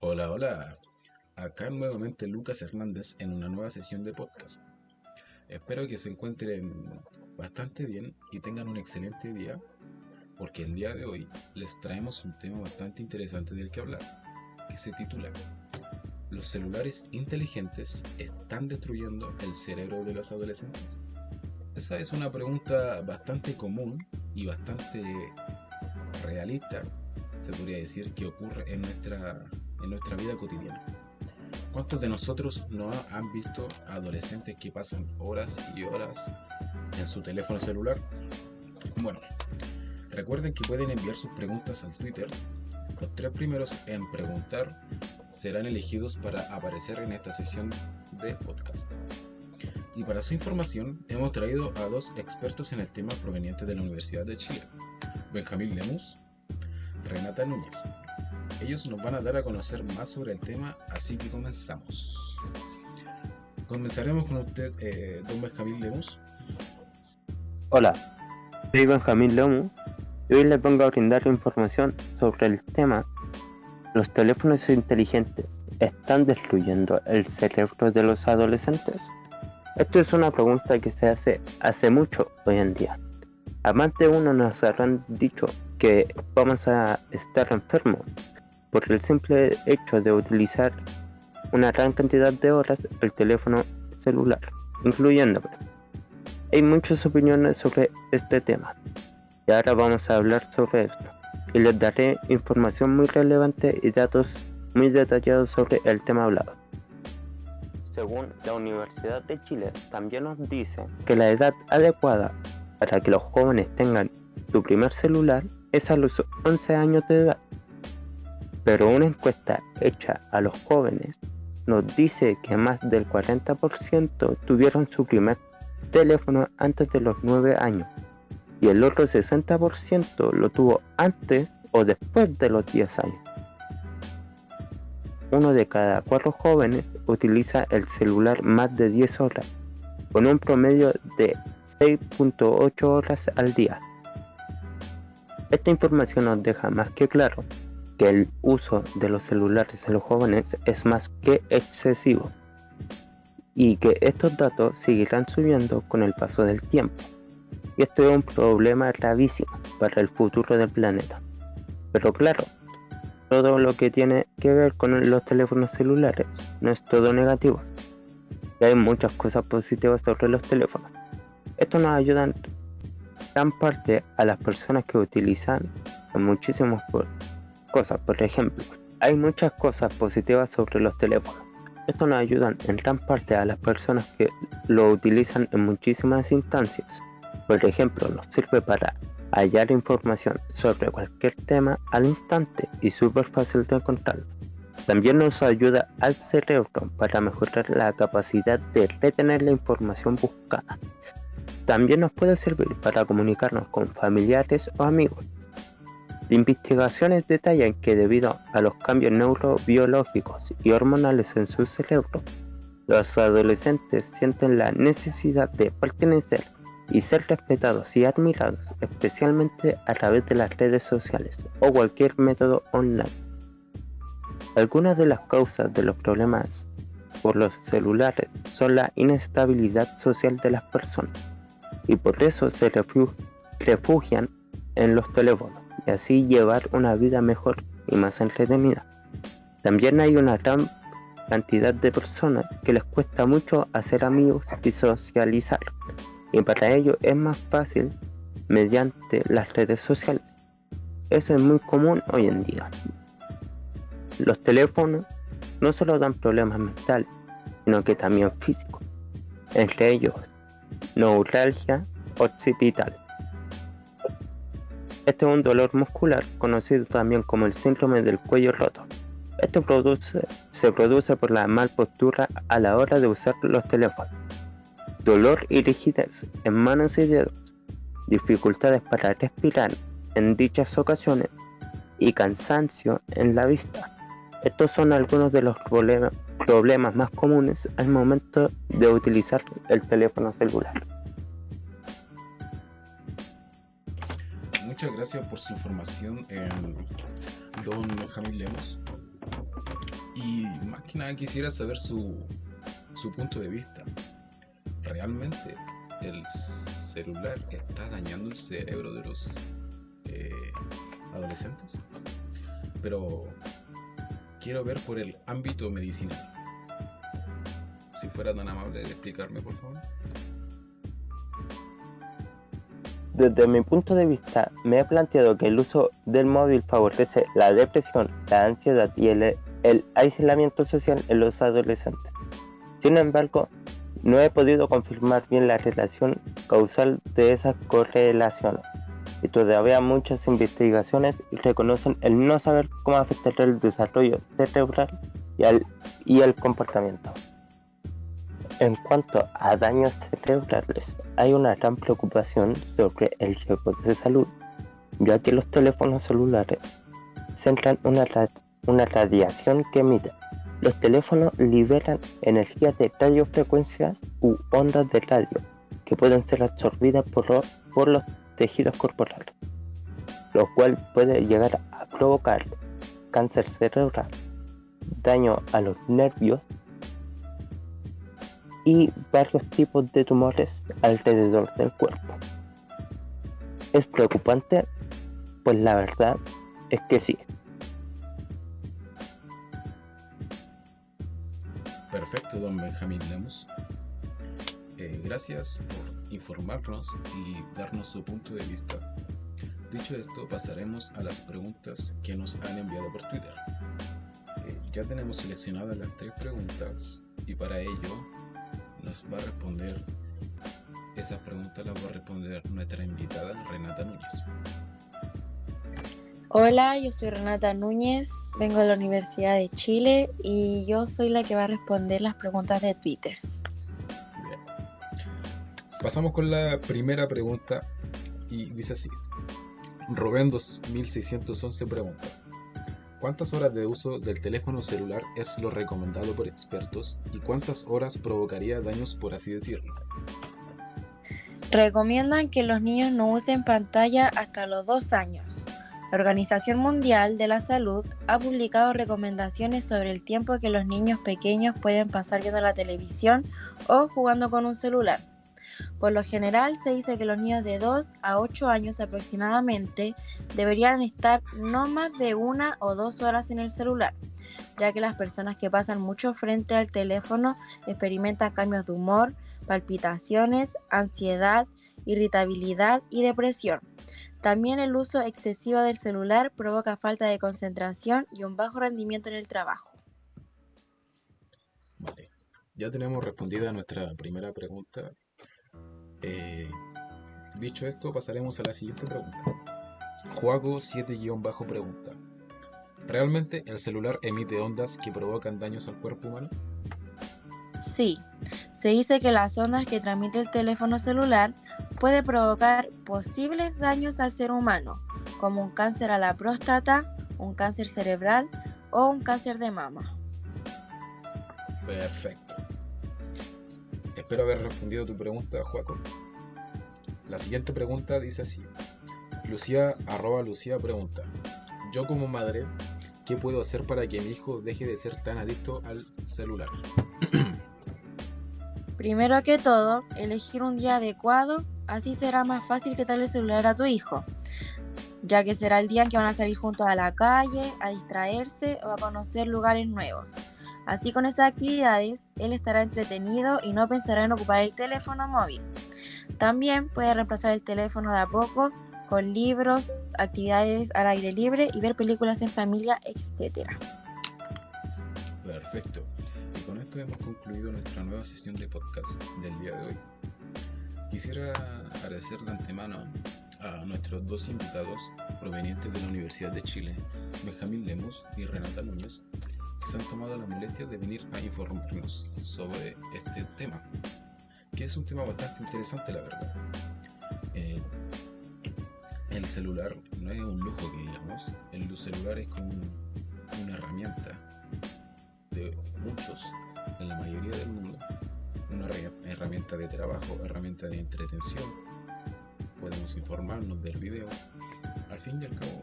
Hola, hola. Acá nuevamente Lucas Hernández en una nueva sesión de podcast. Espero que se encuentren bastante bien y tengan un excelente día, porque el día de hoy les traemos un tema bastante interesante del que hablar, que se titula ¿Los celulares inteligentes están destruyendo el cerebro de los adolescentes? Esa es una pregunta bastante común y bastante realista, se podría decir, que ocurre en nuestra, en nuestra vida cotidiana. ¿Cuántos de nosotros no han visto adolescentes que pasan horas y horas en su teléfono celular? Bueno, recuerden que pueden enviar sus preguntas al Twitter. Los tres primeros en preguntar serán elegidos para aparecer en esta sesión de podcast. Y para su información, hemos traído a dos expertos en el tema provenientes de la Universidad de Chile, Benjamín Lemus, Renata Núñez. Ellos nos van a dar a conocer más sobre el tema, así que comenzamos. Comenzaremos con usted, eh, don Benjamín Lemus. Hola, soy Benjamín Lemus y hoy les vengo a brindar información sobre el tema ¿Los teléfonos inteligentes están destruyendo el cerebro de los adolescentes? Esto es una pregunta que se hace hace mucho hoy en día. Además de uno nos habrán dicho que vamos a estar enfermos por el simple hecho de utilizar una gran cantidad de horas el teléfono celular, incluyéndome. Hay muchas opiniones sobre este tema y ahora vamos a hablar sobre esto y les daré información muy relevante y datos muy detallados sobre el tema hablado. Según la Universidad de Chile, también nos dice que la edad adecuada para que los jóvenes tengan su primer celular es a los 11 años de edad. Pero una encuesta hecha a los jóvenes nos dice que más del 40% tuvieron su primer teléfono antes de los 9 años y el otro 60% lo tuvo antes o después de los 10 años uno de cada cuatro jóvenes utiliza el celular más de 10 horas, con un promedio de 6.8 horas al día. Esta información nos deja más que claro que el uso de los celulares en los jóvenes es más que excesivo y que estos datos seguirán subiendo con el paso del tiempo. Y esto es un problema gravísimo para el futuro del planeta. Pero claro, todo lo que tiene que ver con los teléfonos celulares. No es todo negativo. Y hay muchas cosas positivas sobre los teléfonos. Esto nos ayuda en gran parte a las personas que utilizan muchísimas cosas. Por ejemplo, hay muchas cosas positivas sobre los teléfonos. Esto nos ayuda en gran parte a las personas que lo utilizan en muchísimas instancias. Por ejemplo, nos sirve para hallar información sobre cualquier tema al instante y súper fácil de encontrar. También nos ayuda al cerebro para mejorar la capacidad de retener la información buscada. También nos puede servir para comunicarnos con familiares o amigos. Investigaciones detallan que debido a los cambios neurobiológicos y hormonales en su cerebro, los adolescentes sienten la necesidad de pertenecer y ser respetados y admirados, especialmente a través de las redes sociales o cualquier método online. Algunas de las causas de los problemas por los celulares son la inestabilidad social de las personas y por eso se refugian en los teléfonos y así llevar una vida mejor y más entretenida. También hay una gran cantidad de personas que les cuesta mucho hacer amigos y socializar y para ello es más fácil mediante las redes sociales. Eso es muy común hoy en día. Los teléfonos no solo dan problemas mentales, sino que también físicos, entre ellos neuralgia occipital. Este es un dolor muscular conocido también como el síndrome del cuello roto. Produce, se produce por la mal postura a la hora de usar los teléfonos dolor y rigidez en manos y dedos, dificultades para respirar en dichas ocasiones y cansancio en la vista. Estos son algunos de los problemas más comunes al momento de utilizar el teléfono celular. Muchas gracias por su información, don Benjamín Lemos. Y más que nada quisiera saber su, su punto de vista. ¿Realmente el celular está dañando el cerebro de los eh, adolescentes? Pero quiero ver por el ámbito medicinal. Fuera tan amable de explicarme, por favor. Desde mi punto de vista, me he planteado que el uso del móvil favorece la depresión, la ansiedad y el, aislamiento social en los adolescentes. Sin embargo, no he podido confirmar bien la relación causal de esas correlaciones. Y todavía muchas investigaciones reconocen el no saber cómo afectar el desarrollo cerebral y, y el comportamiento. En cuanto a daños cerebrales, hay una gran preocupación sobre el riesgo de salud, ya que los teléfonos celulares centran una, radiación que emite. Los teléfonos liberan energía de radiofrecuencias u ondas de radio que pueden ser absorbidas por, por los tejidos corporales, lo cual puede llegar a provocar cáncer cerebral, daño a los nervios y varios tipos de tumores alrededor del cuerpo. ¿Es preocupante? Pues la verdad es que sí. Perfecto, don Benjamín Lemos. Eh, gracias por informarnos y darnos su punto de vista. Dicho esto, pasaremos a las preguntas que nos han enviado por Twitter. Eh, ya tenemos seleccionadas las tres preguntas y para ello nos va a responder esa pregunta la va a responder nuestra invitada Renata Núñez. Hola, yo soy Renata Núñez, vengo de la Universidad de Chile y yo soy la que va a responder las preguntas de Twitter. Pasamos con la primera pregunta y dice así. Rubén 2611 pregunta. ¿Cuántas horas de uso del teléfono celular es lo recomendado por expertos y cuántas horas provocaría daños por así decirlo? Recomiendan que los niños no usen pantalla hasta los dos años. La Organización Mundial de la Salud ha publicado recomendaciones sobre el tiempo que los niños pequeños pueden pasar viendo la televisión o jugando con un celular. Por lo general se dice que los niños de 2 a 8 años aproximadamente deberían estar no más de una o dos horas en el celular, ya que las personas que pasan mucho frente al teléfono experimentan cambios de humor, palpitaciones, ansiedad, irritabilidad y depresión. También el uso excesivo del celular provoca falta de concentración y un bajo rendimiento en el trabajo. Vale, ya tenemos respondida nuestra primera pregunta eh, dicho esto, pasaremos a la siguiente pregunta. Juago 7- pregunta. ¿Realmente el celular emite ondas que provocan daños al cuerpo humano? Sí, se dice que las ondas que transmite el teléfono celular puede provocar posibles daños al ser humano, como un cáncer a la próstata, un cáncer cerebral o un cáncer de mama. Perfecto. Espero haber respondido tu pregunta, Juaco. La siguiente pregunta dice así. Lucía, arroba Lucía pregunta. Yo como madre, ¿qué puedo hacer para que mi hijo deje de ser tan adicto al celular? Primero que todo, elegir un día adecuado, así será más fácil que darle el celular a tu hijo, ya que será el día en que van a salir juntos a la calle, a distraerse o a conocer lugares nuevos. Así con esas actividades, él estará entretenido y no pensará en ocupar el teléfono móvil. También puede reemplazar el teléfono de a poco con libros, actividades al aire libre y ver películas en familia, etc. Perfecto. Y con esto hemos concluido nuestra nueva sesión de podcast del día de hoy. Quisiera agradecer de antemano a nuestros dos invitados provenientes de la Universidad de Chile, Benjamín Lemus y Renata Núñez, se han tomado la molestia de venir a informarnos sobre este tema, que es un tema bastante interesante, la verdad. Eh, el celular no es un lujo que digamos, el celular es como una herramienta de muchos, en la mayoría del mundo, una herramienta de trabajo, herramienta de entretención, podemos informarnos del video. Al fin y al cabo,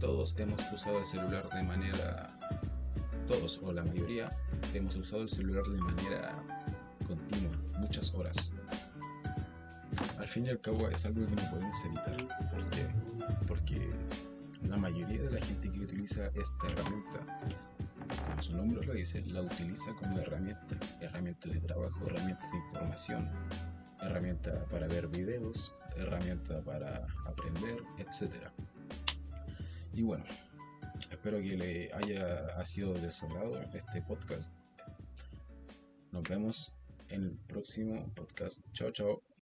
todos hemos usado el celular de manera todos o la mayoría hemos usado el celular de manera continua, muchas horas. Al fin y al cabo es algo que no podemos evitar. ¿Por qué? Porque la mayoría de la gente que utiliza esta herramienta, como su nombre lo dice, la utiliza como herramienta. Herramienta de trabajo, herramienta de información, herramienta para ver videos, herramienta para aprender, etc. Y bueno, espero que le haya sido de su lado este podcast. Nos vemos en el próximo podcast. Chao, chao.